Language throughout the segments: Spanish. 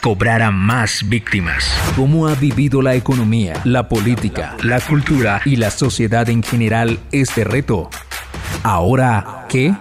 cobrara más víctimas. ¿Cómo ha vivido la economía, la política, la cultura y la sociedad en general este reto? ¿Ahora qué?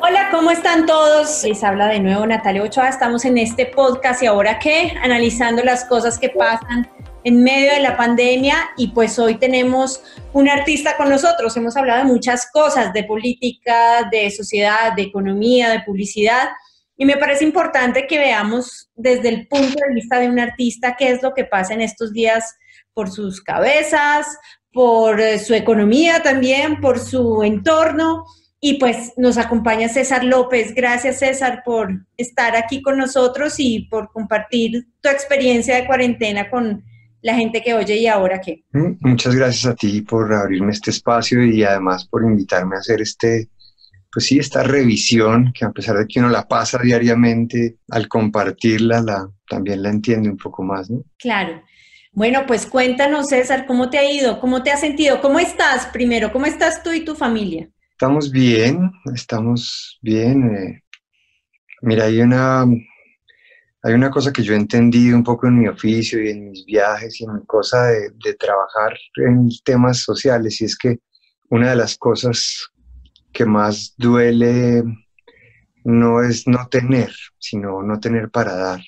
Hola, ¿cómo están todos? Les habla de nuevo Natalia Ochoa. Estamos en este podcast y ahora qué, analizando las cosas que pasan en medio de la pandemia y pues hoy tenemos un artista con nosotros. Hemos hablado de muchas cosas, de política, de sociedad, de economía, de publicidad y me parece importante que veamos desde el punto de vista de un artista qué es lo que pasa en estos días por sus cabezas, por eh, su economía también, por su entorno. Y pues nos acompaña César López. Gracias César por estar aquí con nosotros y por compartir tu experiencia de cuarentena con la gente que oye y ahora qué. Mm, muchas gracias a ti por abrirme este espacio y además por invitarme a hacer este pues sí, esta revisión, que a pesar de que uno la pasa diariamente, al compartirla, la, también la entiende un poco más, ¿no? Claro. Bueno, pues cuéntanos, César, ¿cómo te ha ido? ¿Cómo te has sentido? ¿Cómo estás primero? ¿Cómo estás tú y tu familia? Estamos bien, estamos bien. Eh. mira, hay una, hay una cosa que yo he entendido un poco en mi oficio y en mis viajes y en mi cosa de, de trabajar en temas sociales, y es que una de las cosas que más duele no es no tener, sino no tener para dar.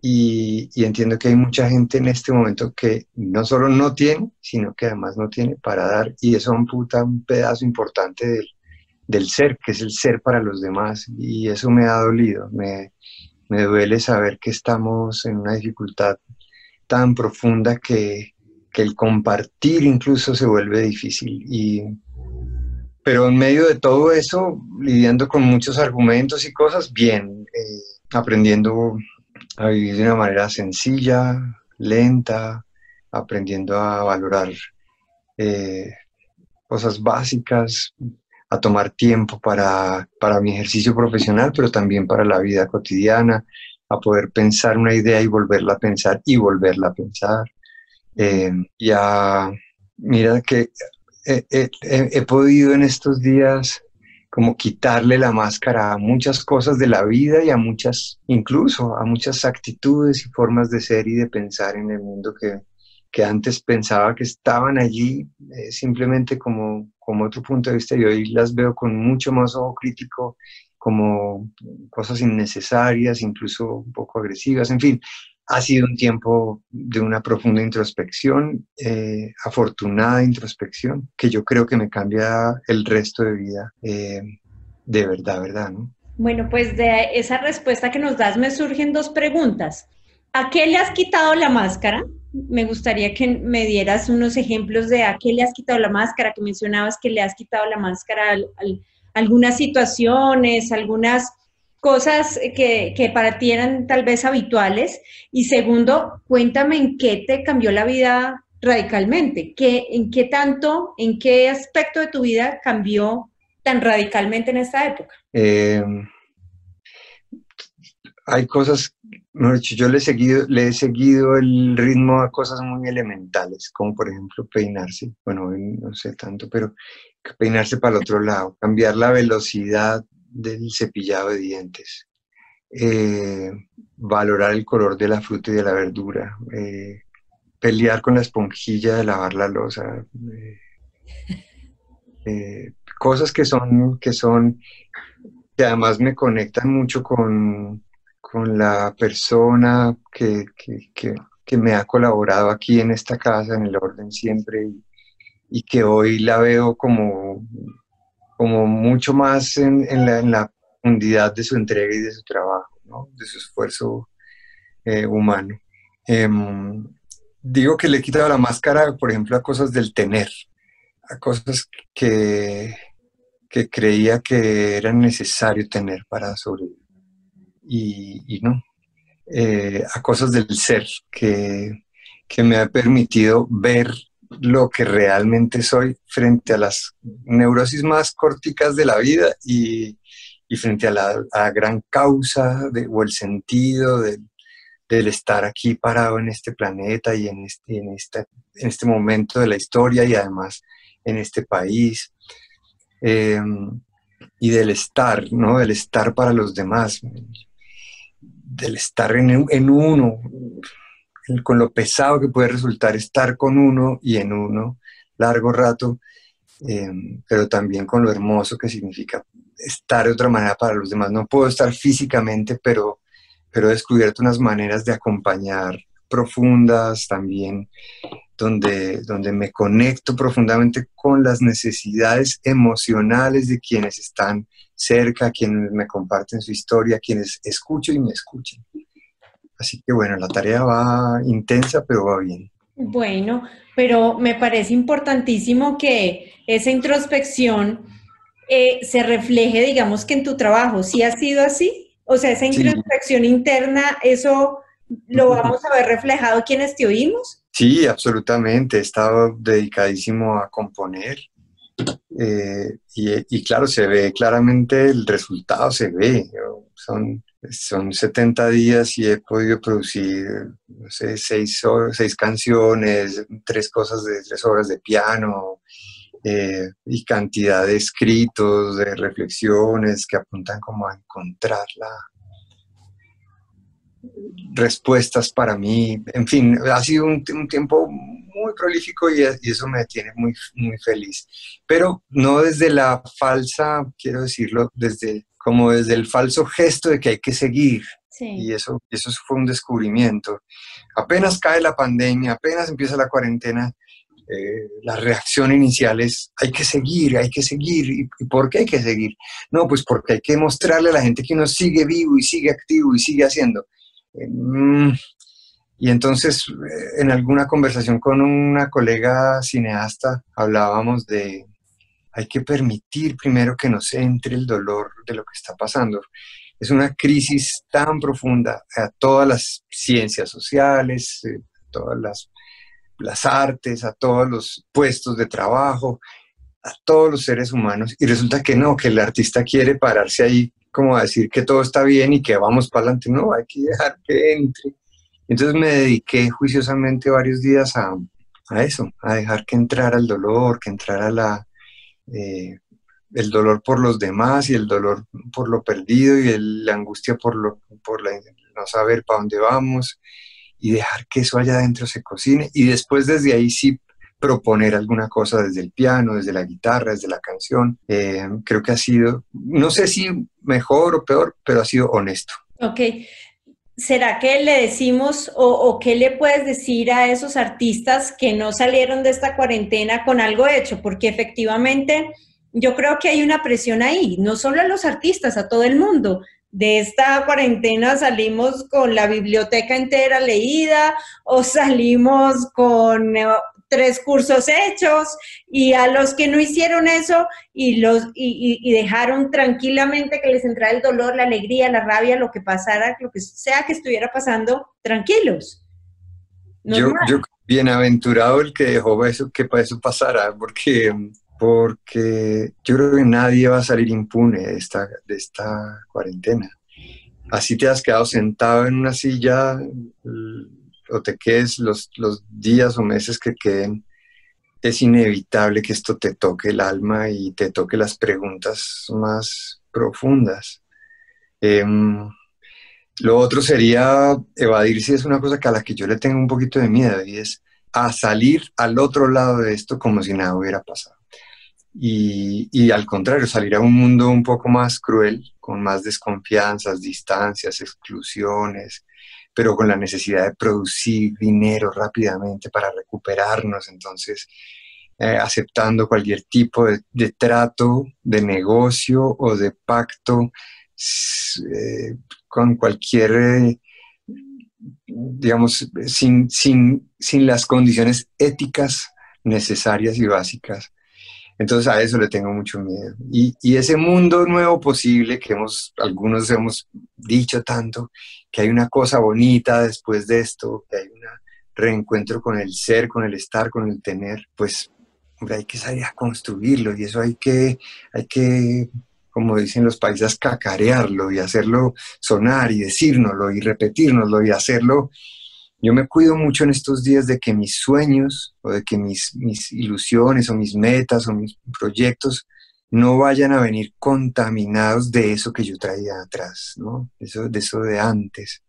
Y, entiendo que hay mucha gente en este momento que no solo no tiene, sino que además no tiene para dar. Y eso amputa un pedazo importante del, del ser, que es el ser para los demás. Y eso me ha dolido. Me, me duele saber que estamos en una dificultad tan profunda que, que el compartir incluso se vuelve difícil. Y, pero en medio de todo eso, lidiando con muchos argumentos y cosas, bien, eh, aprendiendo a vivir de una manera sencilla, lenta, aprendiendo a valorar eh, cosas básicas, a tomar tiempo para, para, mi ejercicio profesional, pero también para la vida cotidiana, a poder pensar una idea y volverla a pensar y volverla a pensar. Eh, y a, mira que he, podido en estos días como quitarle la máscara a muchas cosas de la vida y a muchas, incluso a muchas actitudes y formas de ser y de pensar en el mundo que, que antes pensaba que estaban allí eh, simplemente como, como otro punto de vista. Y hoy las veo con mucho más ojo crítico como cosas innecesarias, incluso un poco agresivas, en fin, ha sido un tiempo de una profunda introspección, eh, afortunada introspección, que yo creo que me cambia el resto de vida eh, de verdad, ¿verdad? ¿no? Bueno, pues de esa respuesta que nos das me surgen dos preguntas. ¿A qué le has quitado la máscara? Me gustaría que me dieras unos ejemplos de a qué le has quitado la máscara, que mencionabas que le has quitado la máscara a algunas situaciones, algunas cosas que, para ti eran tal vez habituales. Y segundo, cuéntame en qué te cambió la vida radicalmente, ¿Qué, en qué tanto, en qué aspecto de tu vida cambió tan radicalmente en esta época. Em, hay cosas, yo le he, seguido, le he seguido el ritmo a cosas muy elementales, como por ejemplo peinarse, bueno, no sé tanto, pero peinarse para el otro lado, cambiar la velocidad del cepillado de dientes, eh, valorar el color de la fruta y de la verdura, eh, pelear con la esponjilla de lavar la losa, eh, cosas que son, que son, que además me conectan mucho con, la persona que, me ha colaborado aquí en esta casa, en el orden siempre, y que hoy la veo como como mucho más en, la, profundidad de su entrega y de su trabajo, de su esfuerzo eh, humano. Em, digo que le he quitado la máscara, por ejemplo, a cosas del tener, a cosas que, que creía que era necesario tener para sobrevivir. Y, no, eh, a cosas del ser que, que me ha permitido ver lo que realmente soy frente a las neurosis más corticas de la vida y, frente a la, gran causa o el sentido del, estar aquí parado en este planeta y en este, en, en este momento de la historia y además en este país. Em, y del estar, ¿no? Del estar para los demás, del estar en, en uno, con lo pesado que puede resultar estar con uno y en uno largo rato, eh, pero también con lo hermoso que significa estar de otra manera para los demás. No puedo estar físicamente, pero, pero he descubierto unas maneras de acompañar profundas también, donde, donde me conecto profundamente con las necesidades emocionales de quienes están cerca, quienes me comparten su historia, quienes escucho y me escuchan. Así que bueno, la tarea va intensa, pero va bien. Bueno, pero me parece importantísimo que esa introspección eh, se refleje, digamos que en tu trabajo. ¿Sí ha sido así? O sea, esa introspección interna, eso lo vamos a ver reflejado quienes te oímos. Sí, absolutamente. He estado dedicadísimo a componer. Eh, y, y, claro, se ve claramente el resultado, se ve. Son son 70 días y he podido producir, no sé, seis, seis canciones, tres cosas de tres horas de piano eh, y cantidad de escritos, de reflexiones que apuntan como a encontrar la, respuestas para mí. En fin, ha sido un, tiempo muy prolífico y, y, eso me tiene muy, muy feliz. Pero no desde la falsa, quiero decirlo, desde como desde el falso gesto de que hay que seguir. Y eso, eso fue un descubrimiento. Apenas cae la pandemia, apenas empieza la cuarentena, eh, la reacción inicial es hay que seguir, hay que seguir. ¿Y, por qué hay que seguir? No, pues porque hay que mostrarle a la gente que uno sigue vivo y sigue activo y sigue haciendo. Eh, mm, y entonces, eh, en alguna conversación con una colega cineasta, hablábamos de, hay que permitir primero que nos entre el dolor de lo que está pasando. Es una crisis tan profunda a todas las ciencias sociales, a eh, todas las, las artes, a todos los puestos de trabajo, a todos los seres humanos. Y resulta que no, que el artista quiere pararse ahí como a decir que todo está bien y que vamos para adelante. No, hay que dejar que entre. Entonces me dediqué juiciosamente varios días a, a eso, a dejar que entrara el dolor, que entrara la, eh, el dolor por los demás y el dolor por lo perdido y la angustia por, lo, por no saber para dónde vamos y dejar que eso allá adentro se cocine y después desde ahí sí proponer alguna cosa desde el piano, desde la guitarra, desde la canción. Eh, creo que ha sido, no sé si mejor o peor, pero ha sido honesto. Ok. ¿Será que le decimos o, qué le puedes decir a esos artistas que no salieron de esta cuarentena con algo hecho? Porque efectivamente yo creo que hay una presión ahí, no solo a los artistas, a todo el mundo. De esta cuarentena salimos con la biblioteca entera leída o salimos con eh, tres cursos hechos y a los que no hicieron eso y, los, y, dejaron tranquilamente que les entrara el dolor, la alegría, la rabia, lo que pasara, lo que sea que estuviera pasando, tranquilos. Yo, yo, bienaventurado el que dejó eso, que para eso pasara, porque, porque yo creo que nadie va a salir impune de esta, de esta cuarentena. Así te has quedado sentado en una silla o te quedes los, los días o meses que queden, es inevitable que esto te toque el alma y te toque las preguntas más profundas. Em, lo otro sería evadirse, es una cosa que a la que yo le tengo un poquito de miedo y es a salir al otro lado de esto como si nada hubiera pasado. Y, y, al contrario, salir a un mundo un poco más cruel, con más desconfianzas, distancias, exclusiones, pero con la necesidad de producir dinero rápidamente para recuperarnos, entonces eh, aceptando cualquier tipo de, trato, de negocio o de pacto eh, con cualquier, eh, digamos, sin, sin, sin las condiciones éticas necesarias y básicas entonces a eso le tengo mucho miedo. Y, y, ese mundo nuevo posible que hemos, algunos hemos dicho tanto, que hay una cosa bonita después de esto, que hay una reencuentro con el ser, con el estar, con el tener, pues hay que salir a construirlo y eso hay que, hay que, como dicen los países, cacarearlo y hacerlo sonar y decírnoslo y repetirnoslo y hacerlo. Yo me cuido mucho en estos días de que mis sueños o de que mis, ilusiones o mis metas o mis proyectos no vayan a venir contaminados de eso que yo traía atrás, ¿no? Eso, de eso de antes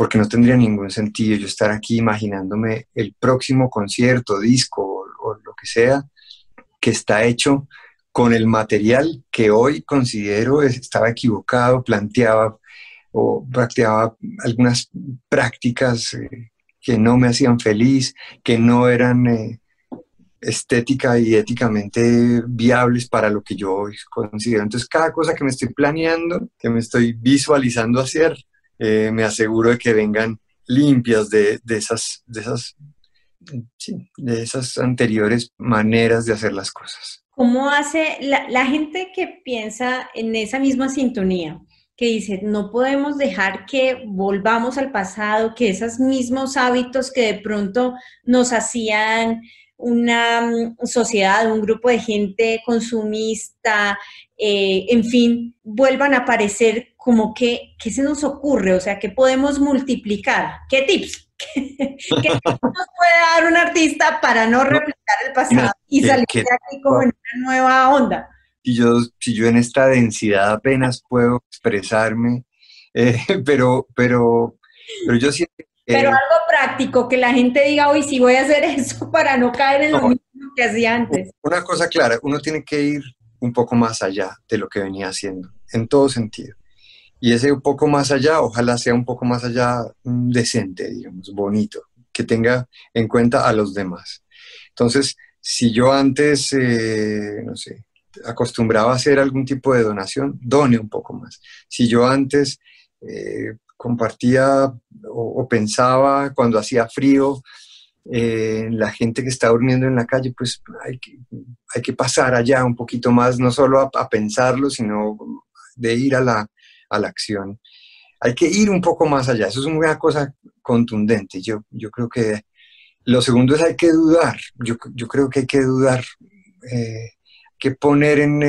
porque no tendría ningún sentido yo estar aquí imaginándome el próximo concierto, disco o, lo que sea, que está hecho con el material que hoy considero estaba equivocado, planteaba o practicaba algunas prácticas eh, que no me hacían feliz, que no eran eh, estética y éticamente viables para lo que yo considero. Entonces, cada cosa que me estoy planeando, que me estoy visualizando hacer, eh, me aseguro de que vengan limpias de, esas, de, esas, de esas anteriores maneras de hacer las cosas. ¿Cómo hace la gente que piensa en esa misma sintonía? Que dice, no podemos dejar que volvamos al pasado, que esos mismos hábitos que de pronto nos hacían una mm, sociedad, un grupo de gente consumista, eh, en fin, vuelvan a aparecer como que, ¿qué se nos ocurre? O sea, ¿qué podemos multiplicar? ¿Qué tips? ¿Qué, nos puede dar un artista para no replicar el pasado y salir de aquí como en una nueva onda? Si yo, si yo en esta densidad apenas puedo expresarme, eh, pero, pero, pero yo siento pero algo práctico, que la gente diga, hoy sí voy a hacer eso para no caer en lo mismo que hacía antes. Una cosa clara, uno tiene que ir un poco más allá de lo que venía haciendo, en todo sentido. Y ese un poco más allá, ojalá sea un poco más allá mm, decente, digamos, bonito, que tenga en cuenta a los demás. Entonces, si yo antes, eh, no sé, acostumbraba a hacer algún tipo de donación, done un poco más. Si yo antes eh, compartía o, pensaba cuando hacía frío, eh, la gente que está durmiendo en la calle, pues hay que, hay que pasar allá un poquito más, no solo a, pensarlo, sino de ir a la, a la, acción. Hay que ir un poco más allá, eso es una cosa contundente. Yo, yo creo que lo segundo es hay que dudar, yo, yo creo que hay que dudar, eh, que poner en,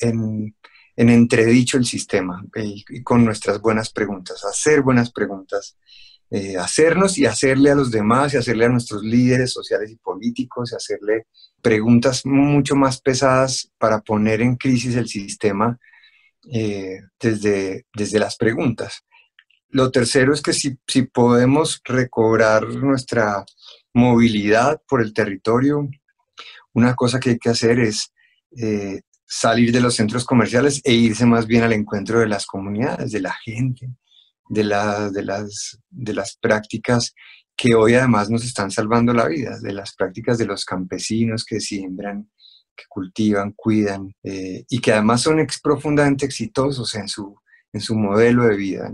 en en entredicho el sistema eh, y, con nuestras buenas preguntas, hacer buenas preguntas, eh, hacernos y hacerle a los demás y hacerle a nuestros líderes sociales y políticos y hacerle preguntas mucho más pesadas para poner en crisis el sistema eh, desde, desde las preguntas. Lo tercero es que si, si podemos recobrar nuestra movilidad por el territorio, una cosa que hay que hacer es salir de los centros comerciales e irse más bien al encuentro de las comunidades, de la gente, de, las, prácticas que hoy además nos están salvando la vida, de las prácticas de los campesinos que siembran, que cultivan, cuidan eh, y que además son profundamente exitosos en su, modelo de vida,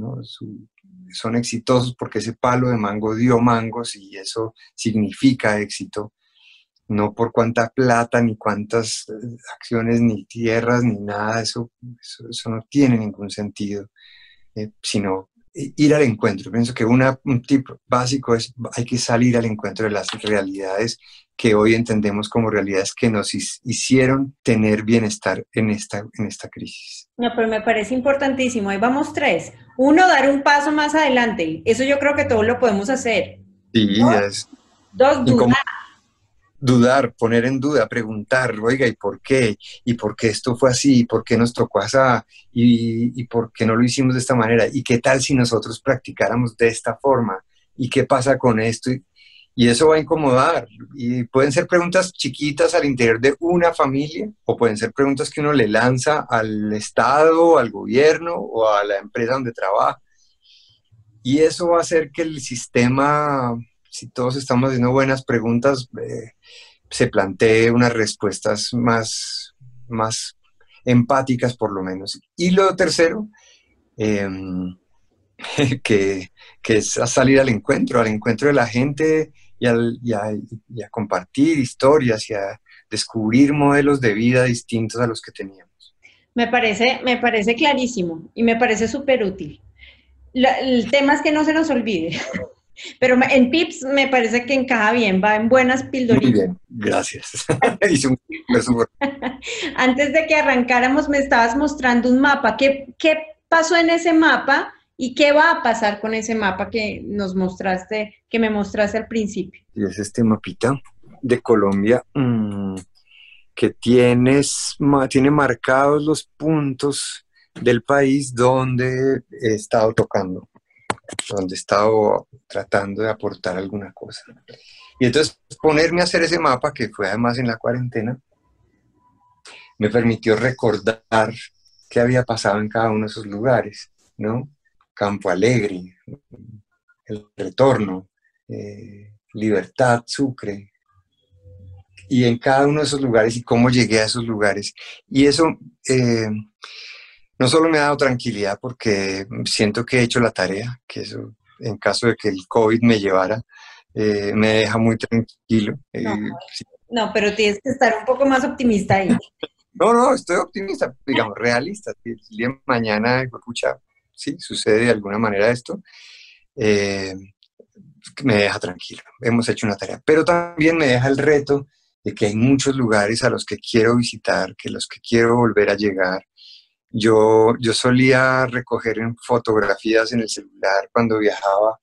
son exitosos porque ese palo de mango dio mangos y eso significa éxito no por cuánta plata, ni cuántas eh, acciones, ni tierras, ni nada, eso, eso, no tiene ningún sentido, eh, sino ir al encuentro. Pienso que una, un tip básico es hay que salir al encuentro de las realidades que hoy entendemos como realidades que nos hicieron tener bienestar en esta, en esta crisis. No, pero me parece importantísimo. Ahí vamos tres. Uno, dar un paso más adelante. Eso yo creo que todos lo podemos hacer. Sí, es. Dos, dudar dudar, poner en duda, preguntar, oiga, ¿y por qué? ¿Y por qué esto fue así? ¿Y por qué nos tocó así? ¿Y, ¿Y por qué no lo hicimos de esta manera? ¿Y qué tal si nosotros practicáramos de esta forma? ¿Y qué pasa con esto? Y eso va a incomodar. Y pueden ser preguntas chiquitas al interior de una familia o pueden ser preguntas que uno le lanza al Estado, al gobierno o a la empresa donde trabaja. Y eso va a hacer que el sistema si todos estamos haciendo buenas preguntas, eh, se plantee unas respuestas más, más empáticas por lo menos. Y lo tercero, em, que, es salir al encuentro, al encuentro de la gente y, a, compartir historias y a descubrir modelos de vida distintos a los que teníamos. Me parece, me parece clarísimo y me parece súper útil. el tema es que no se nos olvide. Pero en Pips me parece que encaja bien, va en buenas pildoritas. Muy bien, gracias. Antes de que arrancáramos me estabas mostrando un mapa. ¿Qué, ¿Qué pasó en ese mapa y qué va a pasar con ese mapa que nos mostraste, que me mostraste al principio? Y es este mapita de Colombia mmm, que tienes, tiene marcados los puntos del país donde he estado tocando donde he estado tratando de aportar alguna cosa. Y entonces ponerme a hacer ese mapa, que fue además en la cuarentena, me permitió recordar qué había pasado en cada uno de esos lugares, ¿no? Campo Alegre, El Retorno, eh, Libertad, Sucre, y en cada uno de esos lugares y cómo llegué a esos lugares. Y eso eh, no solo me ha dado tranquilidad porque siento que he hecho la tarea, que eso en caso de que el COVID me llevara, eh, me deja muy tranquilo. Eh, no, pero tienes que estar un poco más optimista ahí. no, no, estoy optimista, digamos, realista. Si el día de mañana, escucha, sí, sucede de alguna manera esto, eh, me deja tranquilo. Hemos hecho una tarea, pero también me deja el reto de que hay muchos lugares a los que quiero visitar, que los que quiero volver a llegar, yo, yo solía recoger en fotografías en el celular cuando viajaba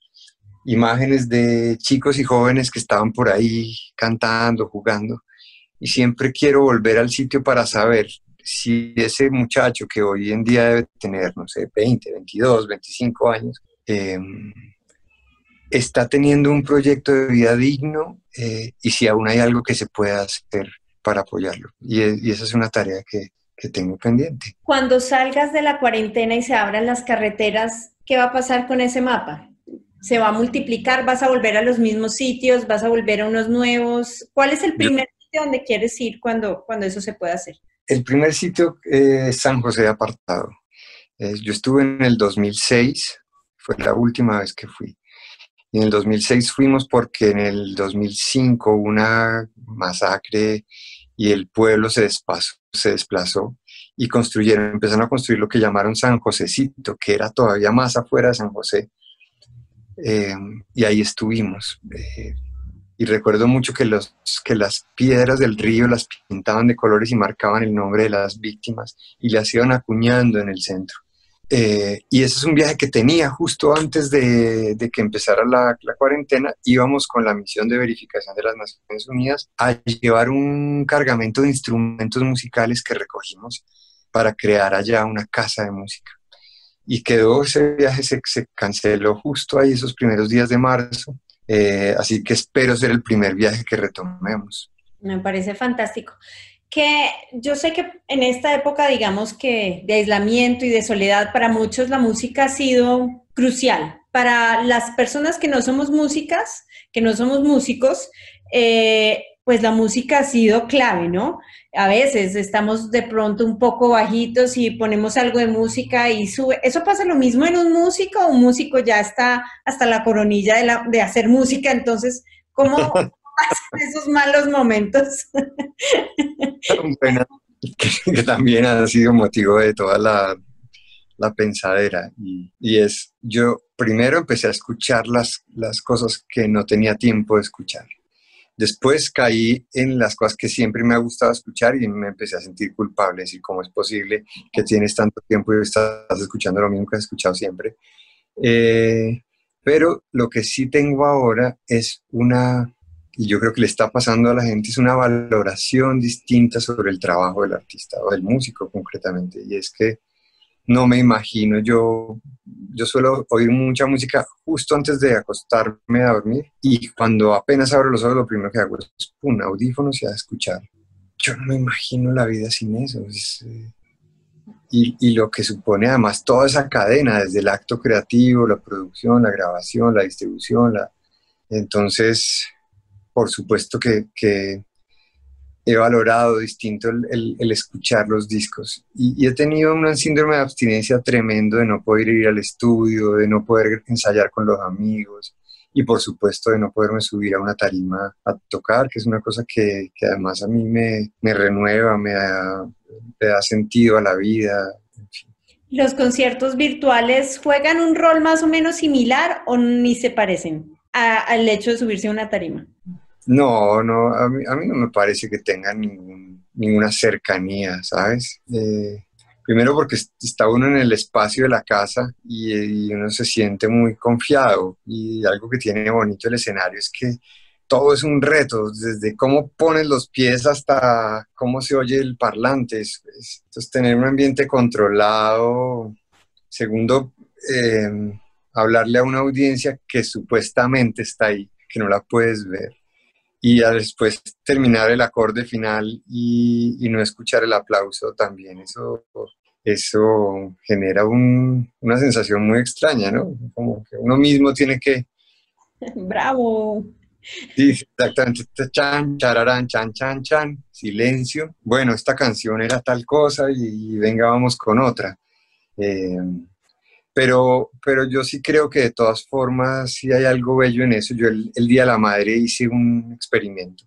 imágenes de chicos y jóvenes que estaban por ahí cantando, jugando. Y siempre quiero volver al sitio para saber si ese muchacho que hoy en día debe tener, no sé, 20, 22, 25 años, em, está teniendo un proyecto de vida digno eh, y si aún hay algo que se pueda hacer para apoyarlo. Y, y esa es una tarea que, que tengo pendiente. Cuando salgas de la cuarentena y se abran las carreteras, ¿qué va a pasar con ese mapa? ¿Se va a multiplicar? ¿Vas a volver a los mismos sitios? ¿Vas a volver a unos nuevos? ¿Cuál es el primer sitio donde quieres ir cuando, cuando eso se pueda hacer? El primer sitio es San José de Apartado. yo estuve en el 2006, fue la última vez que fui. Y en el 2006 fuimos porque en el 2005 hubo una masacre y el pueblo se desplazó, se desplazó y construyeron, empezaron a construir lo que llamaron San Josecito, que era todavía más afuera de San José. Eh, y ahí estuvimos. Eh, y recuerdo mucho que, los, que las piedras del río las pintaban de colores y marcaban el nombre de las víctimas y las iban acuñando en el centro. Eh, y ese es un viaje que tenía justo antes de, que empezara la, cuarentena. Íbamos con la misión de verificación de las Naciones Unidas a llevar un cargamento de instrumentos musicales que recogimos para crear allá una casa de música. Y quedó ese viaje, se, canceló justo ahí esos primeros días de marzo. Eh, así que espero ser el primer viaje que retomemos. Me parece fantástico que yo sé que en esta época, digamos que de aislamiento y de soledad, para muchos la música ha sido crucial. Para las personas que no somos músicas, que no somos músicos, eh, pues la música ha sido clave, ¿no? A veces estamos de pronto un poco bajitos y ponemos algo de música y sube. ¿Eso pasa lo mismo en un músico? Un músico ya está hasta la coronilla de, de hacer música, entonces, ¿cómo, esos malos momentos. que, también ha sido motivo de toda la, la pensadera. Y, es, yo primero empecé a escuchar las, las cosas que no tenía tiempo de escuchar. Después caí en las cosas que siempre me ha gustado escuchar y me empecé a sentir culpable, decir, ¿cómo es posible que tienes tanto tiempo y estás escuchando lo mismo que has escuchado siempre? Eh, pero lo que sí tengo ahora es una y yo creo que le está pasando a la gente es una valoración distinta sobre el trabajo del artista o del músico concretamente. Y es que no me imagino, yo, yo suelo oír mucha música justo antes de acostarme a dormir y cuando apenas abro los ojos lo primero que hago es un audífonos y a escuchar. Yo no me imagino la vida sin eso. Eh, y, y, lo que supone además toda esa cadena, desde el acto creativo, la producción, la grabación, la distribución, la... entonces por supuesto que, he valorado distinto el, escuchar los discos. Y, he tenido un síndrome de abstinencia tremendo de no poder ir al estudio, de no poder ensayar con los amigos y por supuesto de no poderme subir a una tarima a tocar, que es una cosa que, además a mí me, renueva, me da, sentido a la vida. ¿Los conciertos virtuales juegan un rol más o menos similar o ni se parecen? al hecho de subirse a una tarima? No, no, a mí, no me parece que tenga ninguna cercanía, ¿sabes? Eh, primero porque está uno en el espacio de la casa y, uno se siente muy confiado y algo que tiene bonito el escenario es que todo es un reto, desde cómo pones los pies hasta cómo se oye el parlante. Entonces, tener un ambiente controlado. Segundo, em, hablarle a una audiencia que supuestamente está ahí, que no la puedes ver. Y después terminar el acorde final y, no escuchar el aplauso también. Eso, eso genera una sensación muy extraña, ¿no? Como que uno mismo tiene que... ¡Bravo! Sí, exactamente. Chan, chararán, chan, chan, chan, silencio. Bueno, esta canción era tal cosa y, venga, vamos con otra. Eh, pero, pero yo sí creo que de todas formas sí hay algo bello en eso. Yo el, Día de la Madre hice un experimento.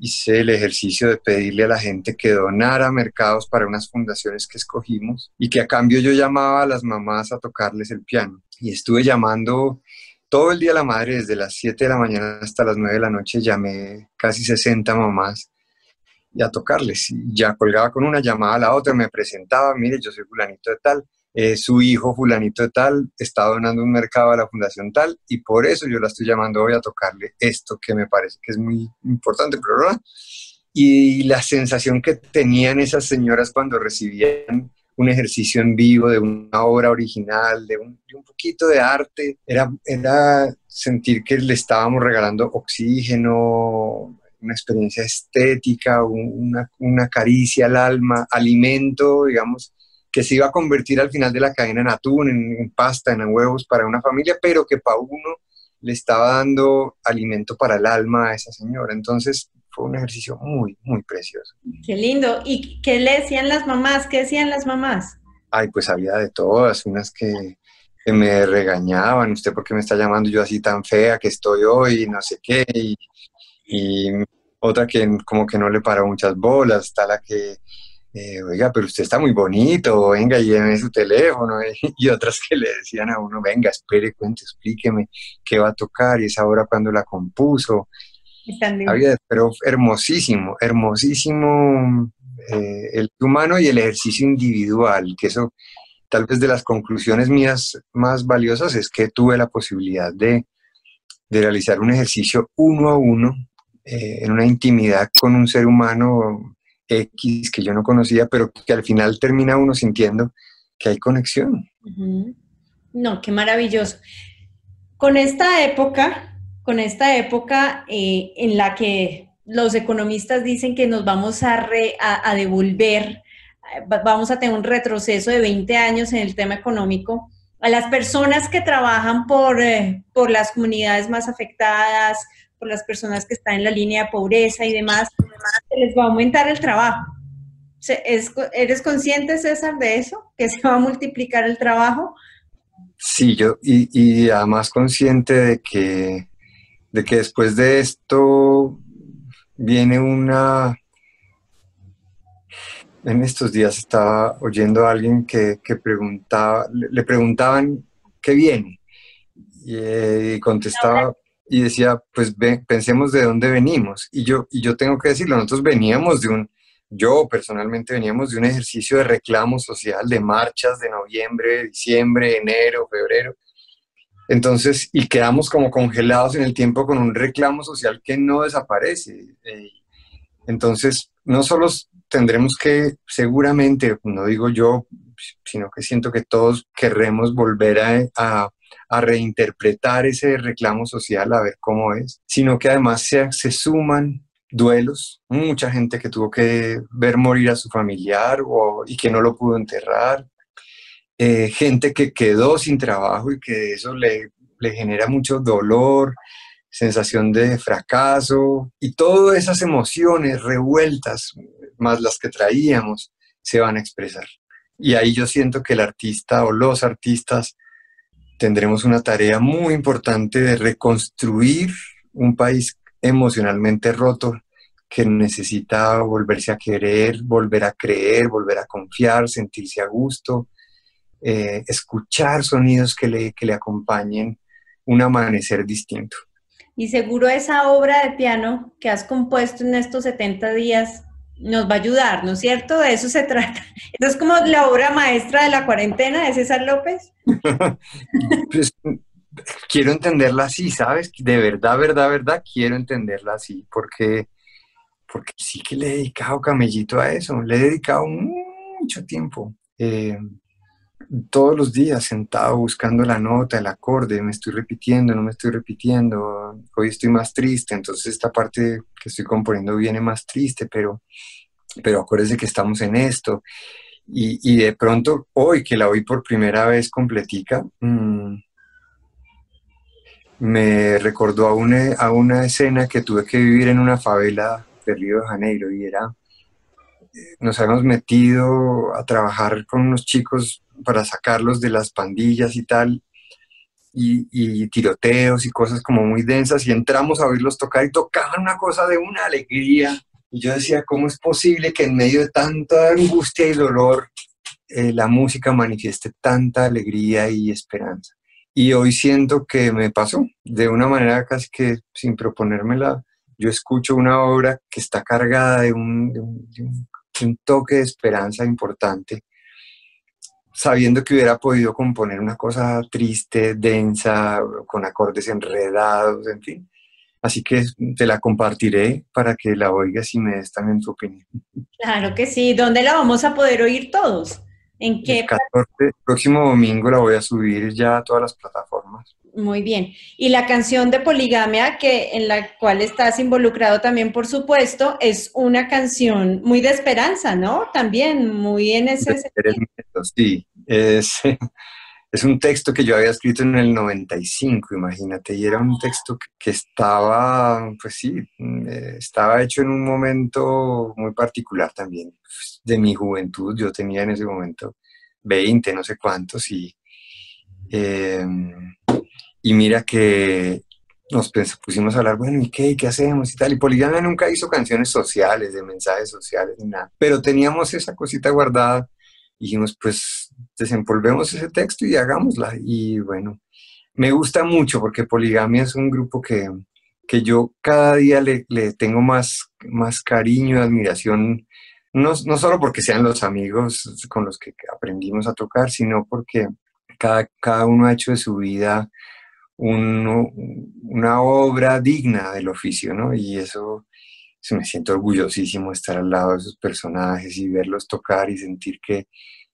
Hice el ejercicio de pedirle a la gente que donara mercados para unas fundaciones que escogimos y que a cambio yo llamaba a las mamás a tocarles el piano. Y estuve llamando todo el día la madre, desde las 7 de la mañana hasta las 9 de la noche, llamé casi 60 mamás y a tocarles. Ya colgaba con una llamada a la otra, me presentaba, mire, yo soy fulanito de tal, eh, su hijo fulanito de tal está donando un mercado a la fundación tal y por eso yo la estoy llamando hoy a tocarle esto que me parece que es muy importante, pero. Y la sensación que tenían esas señoras cuando recibían un ejercicio en vivo de una obra original, de un, poquito de arte, era, era sentir que le estábamos regalando oxígeno, una experiencia estética, una, una, caricia al alma, alimento, digamos, que se iba a convertir al final de la cadena en atún, en, pasta, en huevos para una familia, pero que para uno le estaba dando alimento para el alma a esa señora. Entonces, fue un ejercicio muy, muy precioso. Qué lindo. ¿Y qué le decían las mamás? ¿Qué decían las mamás? Ay, pues había de todas, unas que, me regañaban, usted por qué me está llamando yo así tan fea que estoy hoy, no sé qué, y, otra que como que no le paró muchas bolas, está la que, eh, oiga, pero usted está muy bonito, venga, lléveme su teléfono, y otras que le decían a uno, venga, espere, cuente, explíqueme qué va a tocar, y esa hora cuando la compuso, pero hermosísimo, hermosísimo eh, el humano y el ejercicio individual, que eso tal vez de las conclusiones mías más valiosas es que tuve la posibilidad de, realizar un ejercicio uno a uno eh, en una intimidad con un ser humano X que yo no conocía, pero que al final termina uno sintiendo que hay conexión. No, qué maravilloso. Con esta época con esta época eh, en la que los economistas dicen que nos vamos a, devolver, vamos a tener un retroceso de 20 años en el tema económico, a las personas que trabajan por, eh, por las comunidades más afectadas, por las personas que están en la línea de pobreza y demás, se les va a aumentar el trabajo. ¿Eres consciente, César, de eso? ¿Que se va a multiplicar el trabajo? Sí, yo, y, y además consciente de que de que después de esto viene una... En estos días estaba oyendo a alguien que, preguntaba, le, preguntaban qué viene y, eh, contestaba y decía, pues pensemos de dónde venimos. Y yo, y yo tengo que decirlo, nosotros veníamos de un, yo personalmente veníamos de un ejercicio de reclamo social, de marchas de noviembre, diciembre, enero, febrero, entonces, y quedamos como congelados en el tiempo con un reclamo social que no desaparece. Eh, entonces, no solo tendremos que, seguramente, no digo yo, sino que siento que todos querremos volver a, reinterpretar ese reclamo social, a ver cómo es, sino que además se, se suman duelos, mucha gente que tuvo que ver morir a su familiar o, y que no lo pudo enterrar, eh, gente que quedó sin trabajo y que eso le, le genera mucho dolor, sensación de fracaso y todas esas emociones revueltas, más las que traíamos, se van a expresar. Y ahí yo siento que el artista o los artistas tendremos una tarea muy importante de reconstruir un país emocionalmente roto que necesita volverse a querer, volver a creer, volver a confiar, sentirse a gusto, eh, escuchar sonidos que le, que le acompañen un amanecer distinto. y seguro esa obra de piano que has compuesto en estos 70 días nos va a ayudar, ¿no es cierto? De eso se trata. Esto es como la obra maestra de la cuarentena de César López. pues, quiero entenderla así, ¿sabes? De verdad, verdad, verdad, quiero entenderla así, porque, porque sí que le he dedicado camellito a eso, le he dedicado mucho tiempo. Eh, todos los días sentado buscando la nota, el acorde, me estoy repitiendo, no me estoy repitiendo, hoy estoy más triste, entonces esta parte que estoy componiendo viene más triste, pero, pero acuérdese que estamos en esto. Y, de pronto, hoy que la oí por primera vez completica, mm, me recordó a una, a una escena que tuve que vivir en una favela de Río de Janeiro y era, nos habíamos metido a trabajar con unos chicos para sacarlos de las pandillas y tal, y, tiroteos y cosas como muy densas, y entramos a oírlos tocar y tocaban una cosa de una alegría. Y yo decía, ¿cómo es posible que en medio de tanta angustia y dolor eh, la música manifieste tanta alegría y esperanza? Y hoy siento que me pasó, de una manera casi que sin proponérmela, yo escucho una obra que está cargada de un, de un toque de esperanza importante sabiendo que hubiera podido componer una cosa triste, densa, con acordes enredados, en fin. Así que te la compartiré para que la oigas y me des también tu opinión. Claro que sí. ¿Dónde la vamos a poder oír todos? ¿En qué? El próximo domingo la voy a subir ya a todas las plataformas. Muy bien. Y la canción de Poligamia, que en la cual estás involucrado también, por supuesto, es una canción muy de esperanza, ¿no? También muy en ese sentido. Sí, es, es un texto que yo había escrito en el 95, imagínate, y era un texto que, estaba, pues sí, eh, estaba hecho en un momento muy particular también de mi juventud. Yo tenía en ese momento 20, no sé cuántos, y... Em, y mira que nos pusimos a hablar, bueno, ¿y qué? ¿Qué hacemos? Y tal. Y Poligamia nunca hizo canciones sociales, de mensajes sociales, ni nada. Pero teníamos esa cosita guardada. Y dijimos, pues desempolvemos ese texto y hagámosla. Y bueno, me gusta mucho porque Poligamia es un grupo que, que yo cada día le, le, tengo más, más cariño admiración. No, no solo porque sean los amigos con los que aprendimos a tocar, sino porque cada, cada uno ha hecho de su vida una obra digna del oficio, ¿no? Y eso, me siento orgullosísimo estar al lado de esos personajes y verlos tocar y sentir que,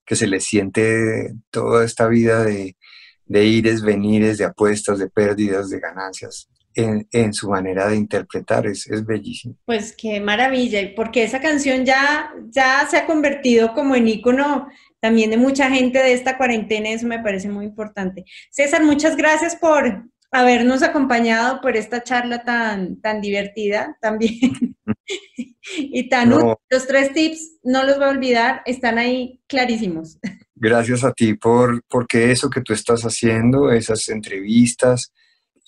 se les siente toda esta vida de, de ires, venires, de apuestas, de pérdidas, de ganancias. En, su manera de interpretar, es, es bellísimo. Pues qué maravilla, porque esa canción ya, ya se ha convertido como en ícono también de mucha gente de esta cuarentena, eso me parece muy importante. César, muchas gracias por habernos acompañado por esta charla tan, tan divertida también. y tan Los tres tips, no los voy a olvidar, están ahí clarísimos. Gracias a ti por porque eso que tú estás haciendo, esas entrevistas,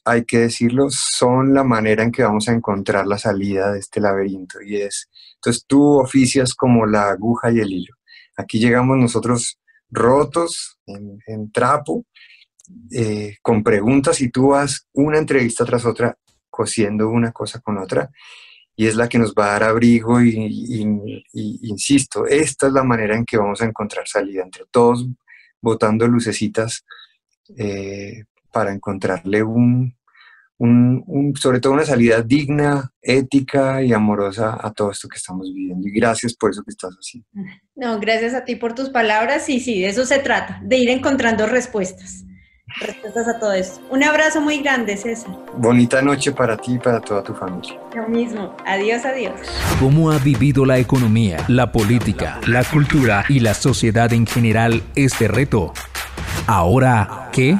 hay que decirlo, son la manera en que vamos a encontrar la salida de este laberinto. Y es, entonces tú oficias como la aguja y el hilo. Aquí llegamos nosotros rotos, en, trapo, eh, con preguntas y tú vas una entrevista tras otra cosiendo una cosa con otra y es la que nos va a dar abrigo y, insisto, esta es la manera en que vamos a encontrar salida entre todos botando lucecitas eh, para encontrarle un, un, sobre todo una salida digna, ética y amorosa a todo esto que estamos viviendo. Y gracias por eso que estás haciendo. No, gracias a ti por tus palabras y sí, de eso se trata, de ir encontrando respuestas. Respuestas a todo esto. Un abrazo muy grande, César. Bonita noche para ti y para toda tu familia. Lo mismo. Adiós, adiós. ¿Cómo ha vivido la economía, la política, la cultura y la sociedad en general este reto? Ahora, ¿qué?